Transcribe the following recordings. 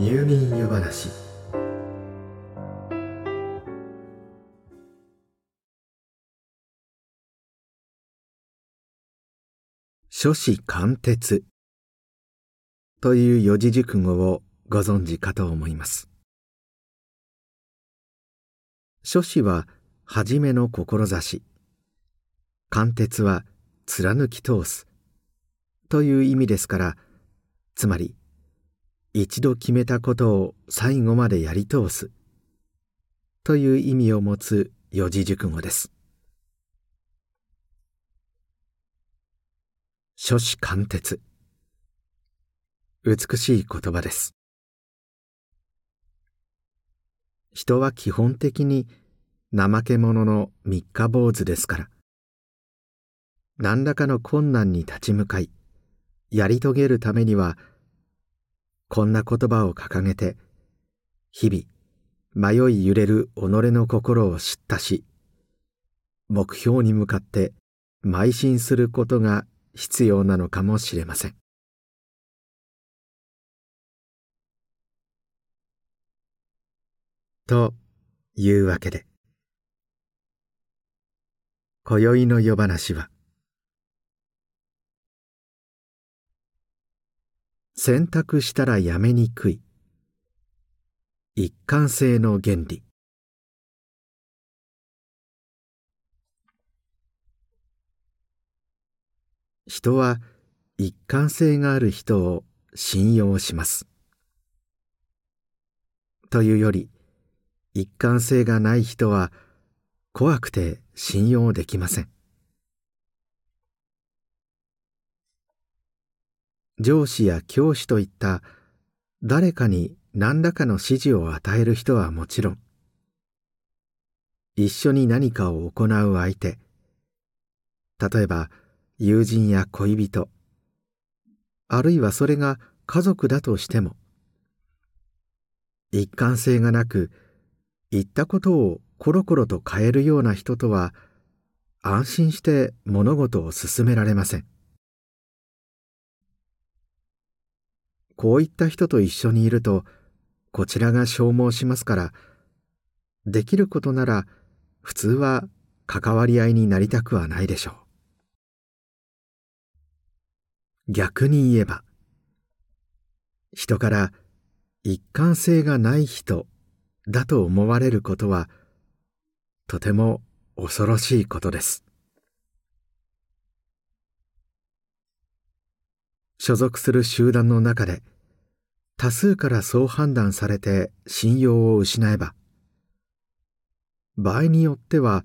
入眠湯話。書士貫徹。という四字熟語をご存知かと思います。書士は初めの志。貫徹は貫き通す。という意味ですからつまり一度決めたことを最後までやり通す。という意味を持つ四字熟語です。書士貫徹。美しい言葉です。人は基本的に怠け者の三日坊主ですから。何らかの困難に立ち向かいやり遂げるためにはこんな言葉を掲げて日々迷い揺れる己の心を知ったし目標に向かって邁進することが必要なのかもしれません。というわけで今宵の夜話は選択したらやめにくい。一貫性の原理。人は一貫性がある人を信用します。というより一貫性がない人は怖くて信用できません。上司や教師といった誰かに何らかの指示を与える人はもちろん一緒に何かを行う相手例えば友人や恋人あるいはそれが家族だとしても一貫性がなく言ったことをコロコロと変えるような人とは安心して物事を進められません。こういった人と一緒にいるとこちらが消耗しますからできることなら普通は関わり合いになりたくはないでしょう。逆に言えば人から一貫性がない人だと思われることはとても恐ろしいことです。所属する集団の中で多数からそう判断されて信用を失えば場合によっては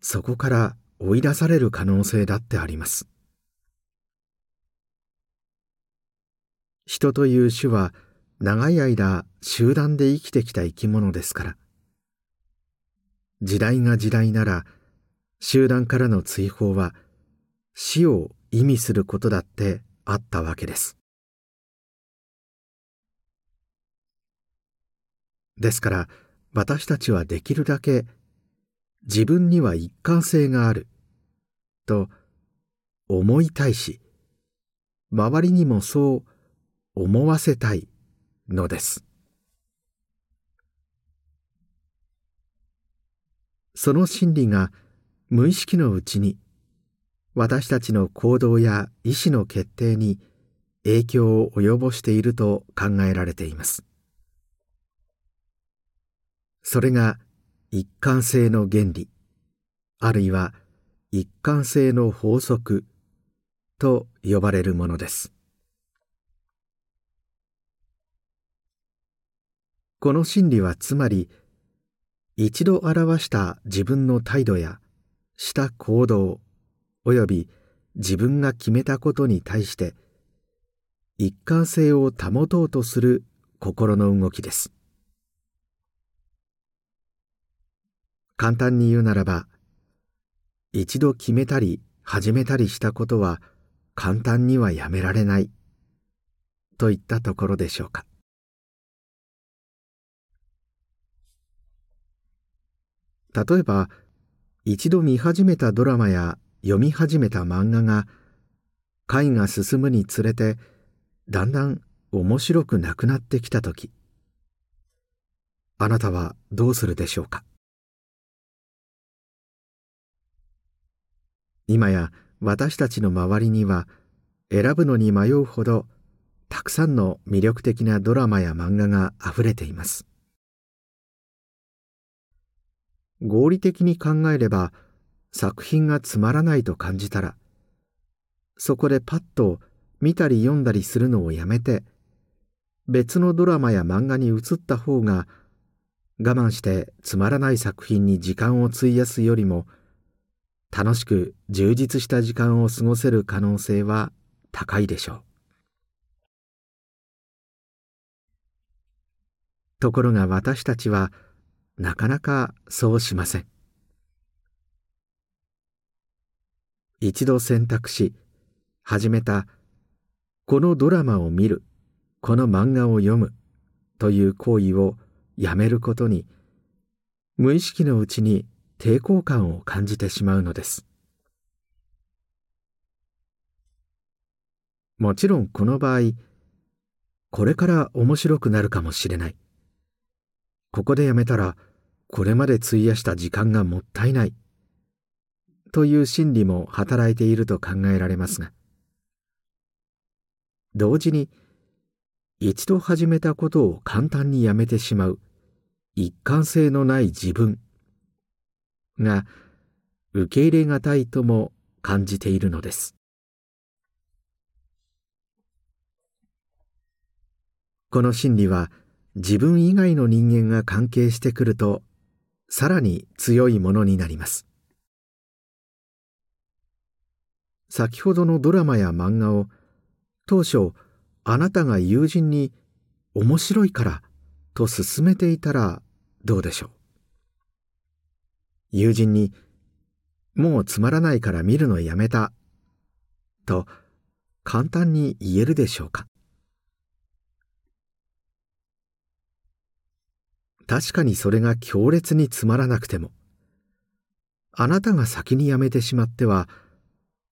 そこから追い出される可能性だってあります。人という種は長い間集団で生きてきた生き物ですから時代が時代なら集団からの追放は死を意味することだってあったわけです。ですから私たちはできるだけ自分には一貫性があると思いたいし周りにもそう思わせたいのです。その心理が無意識のうちに私たちの行動や意思の決定に影響を及ぼしていると考えられています。それが一貫性の原理あるいは一貫性の法則と呼ばれるものです。この真理はつまり一度表した自分の態度やした行動および自分が決めたことに対して一貫性を保とうとする心の動きです。簡単に言うならば一度決めたり始めたりしたことは簡単にはやめられないといったところでしょうか。例えば一度見始めたドラマや読み始めた漫画が回が進むにつれてだんだん面白くなくなってきた時。あなたはどうするでしょうか？今や私たちの周りには選ぶのに迷うほどたくさんの魅力的なドラマや漫画があふれています。合理的に考えれば作品がつまらないと感じたらそこでパッと見たり読んだりするのをやめて別のドラマや漫画に移った方が我慢してつまらない作品に時間を費やすよりも楽しく充実した時間を過ごせる可能性は高いでしょう。ところが私たちはなかなかそうしません。一度選択し始めたこのドラマを見るこの漫画を読むという行為をやめることに無意識のうちに抵抗感を感じてしまうのです。もちろんこの場合これから面白くなるかもしれない。ここでやめたらこれまで費やした時間がもったいない。という心理も働いていると考えられますが同時に一度始めたことを簡単にやめてしまう一貫性のない自分が受け入れがたいとも感じているのです。この心理は自分以外の人間が関係してくるとさらに強いものになります。先ほどのドラマや漫画を当初あなたが友人に面白いからと勧めていたらどうでしょう？友人にもうつまらないから見るのやめたと簡単に言えるでしょうか？確かにそれが強烈につまらなくてもあなたが先にやめてしまっては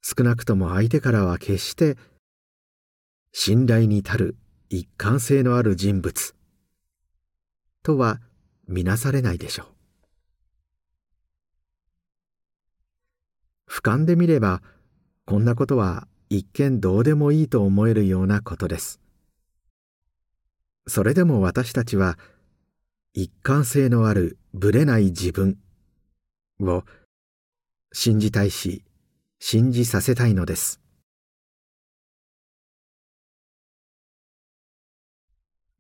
少なくとも相手からは決して信頼に足る一貫性のある人物とは見なされないでしょう。俯瞰で見ればこんなことは一見どうでもいいと思えるようなことです。それでも私たちは一貫性のあるぶれない自分を信じたいし信じさせたいのです。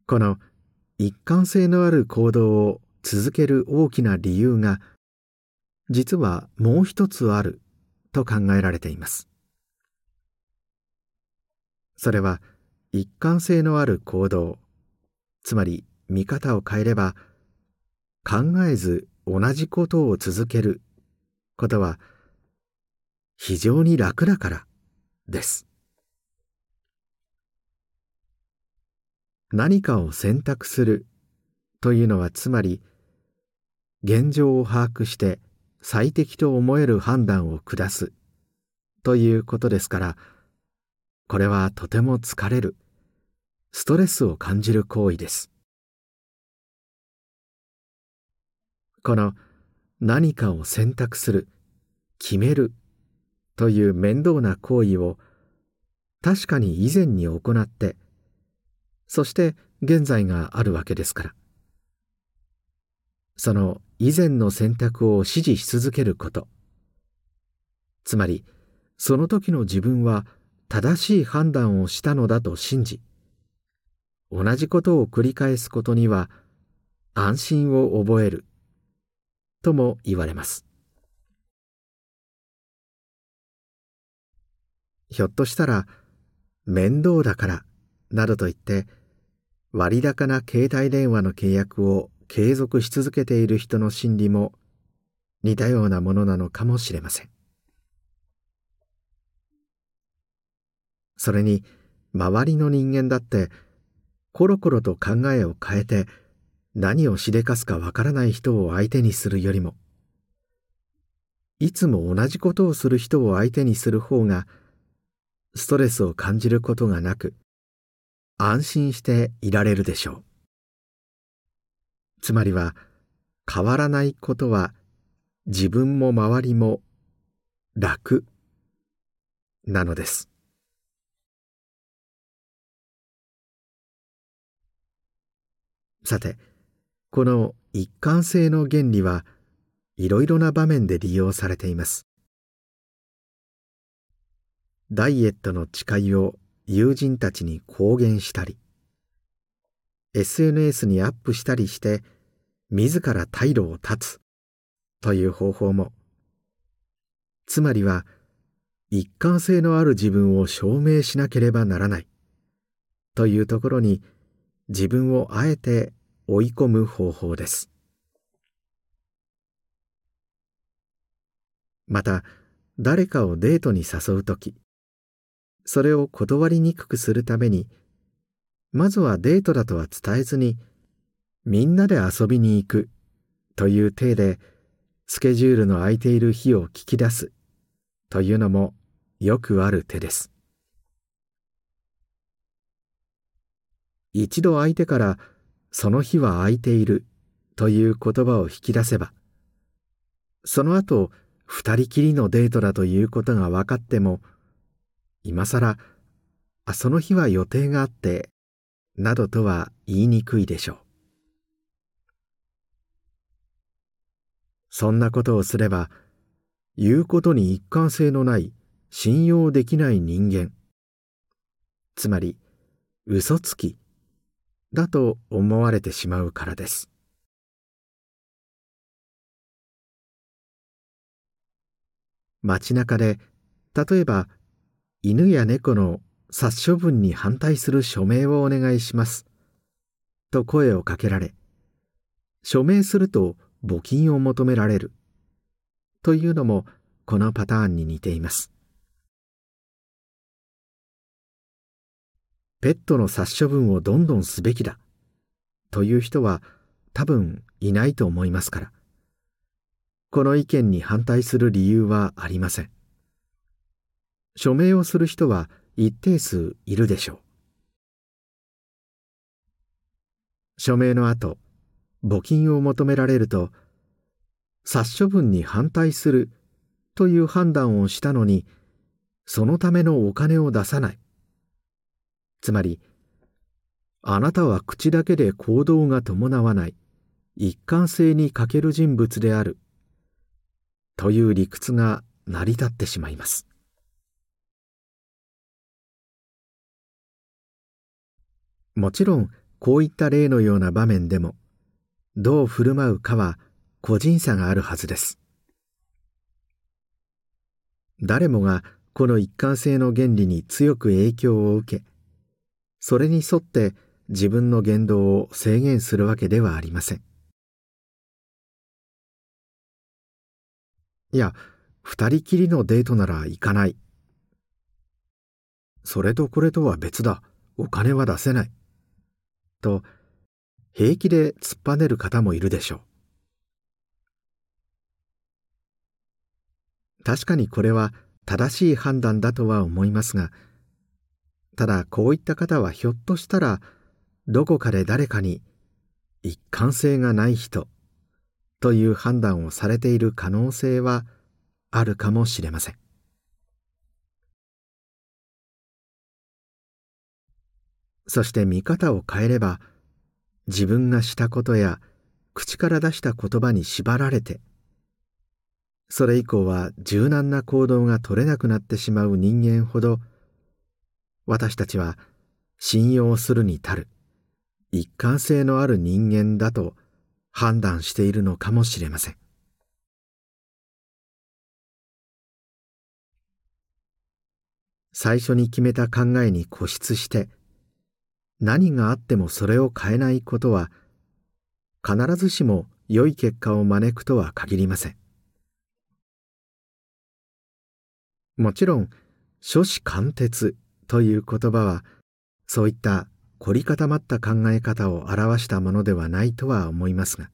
この一貫性のある行動を続ける大きな理由が実はもう一つあると考えられています。それは一貫性のある行動つまり見方を変えれば考えず同じことを続けることは非常に楽だから。です。何かを選択するというのはつまり現状を把握して最適と思える判断を下すということですからこれはとても疲れるストレスを感じる行為です。この何かを選択する決めるという面倒な行為を確かに以前に行ってそして現在があるわけですから。その以前の選択を支持し続けること。つまりその時の自分は正しい判断をしたのだと信じ同じことを繰り返すことには安心を覚える。とも言われます。ひょっとしたら面倒だからなどと言って割高な携帯電話の契約を継続し続けている人の心理も似たようなものなのかもしれません。それに周りの人間だってコロコロと考えを変えて何をしでかすかわからない人を相手にするよりもいつも同じことをする人を相手にする方がストレスを感じることがなく安心していられるでしょう。つまりは変わらないことは自分も周りも楽なのです。さてこの一貫性の原理はいろいろな場面で利用されています。ダイエットの誓いを友人たちに公言したり SNS にアップしたりして自ら退路を断つという方法も。つまりは一貫性のある自分を証明しなければならないというところに自分をあえて追い込む方法です。また誰かをデートに誘う時それを断りにくくするためにまずはデートだとは伝えずにみんなで遊びに行くという体でスケジュールの空いている日を聞き出すというのもよくある手です。一度相手からその日は空いているという言葉を引き出せばその後二人きりのデートだということが分かっても今更あその日は予定があってなどとは言いにくいでしょう。そんなことをすれば言うことに一貫性のない信用できない人間。つまり嘘つきだと思われてしまうからです。街中で例えば犬や猫の殺処分に反対する署名をお願いします。と声をかけられ署名すると募金を求められる。というのもこのパターンに似ています。ペットの殺処分をどんどんすべきだ。という人は多分いないと思いますから。この意見に反対する理由はありません。署名をする人は一定数いるでしょう。署名の後募金を求められると殺処分に反対するという判断をしたのにそのためのお金を出さない。つまりあなたは口だけで行動が伴わない。一貫性に欠ける人物である。という理屈が成り立ってしまいます。もちろんこういった例のような場面でもどう振る舞うかは個人差があるはずです。誰もがこの一貫性の原理に強く影響を受けそれに沿って自分の言動を制限するわけではありません。いや二人きりのデートなら行かない。それとこれとは別だ。お金は出せない。と平気で突っぱねる方もいるでしょう。確かにこれは正しい判断だとは思いますがただこういった方はひょっとしたらどこかで誰かに一貫性がない人という判断をされている可能性はあるかもしれません。そして見方を変えれば自分がしたことや口から出した言葉に縛られてそれ以降は柔軟な行動が取れなくなってしまう人間ほど私たちは信用するに足る一貫性のある人間だと判断しているのかもしれません。最初に決めた考えに固執して何があってもそれを変えないことは必ずしも良い結果を招くとは限りません。もちろん諸子貫徹という言葉はそういった凝り固まった考え方を表したものではないとは思いますが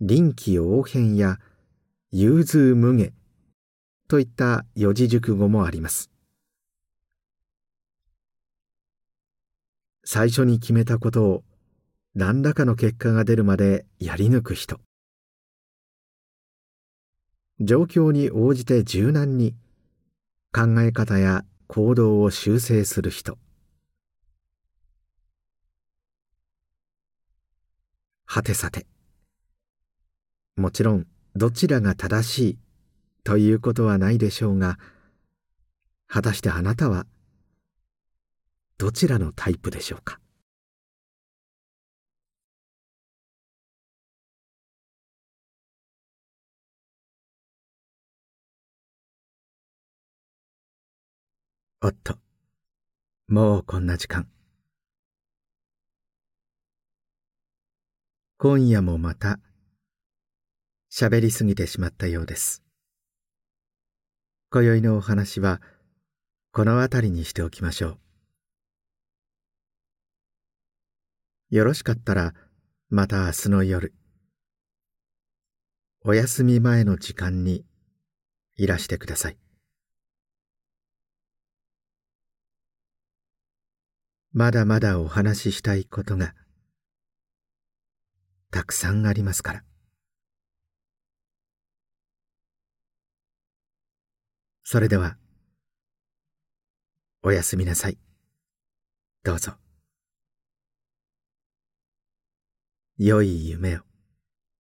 臨機応変や融通無下といった四字熟語もあります。最初に決めたことを何らかの結果が出るまでやり抜く人。状況に応じて柔軟に考え方や行動を修正する人。はてさて。もちろんどちらが正しいということはないでしょうが果たしてあなたはどちらのタイプでしょうか？おっと、もうこんな時間。今夜もまた、喋りすぎてしまったようです。今宵のお話は、この辺りにしておきましょう。よろしかったら、また明日の夜、お休み前の時間にいらしてください。まだまだお話ししたいことがたくさんありますから。それではおやすみなさい。どうぞ。良い夢を。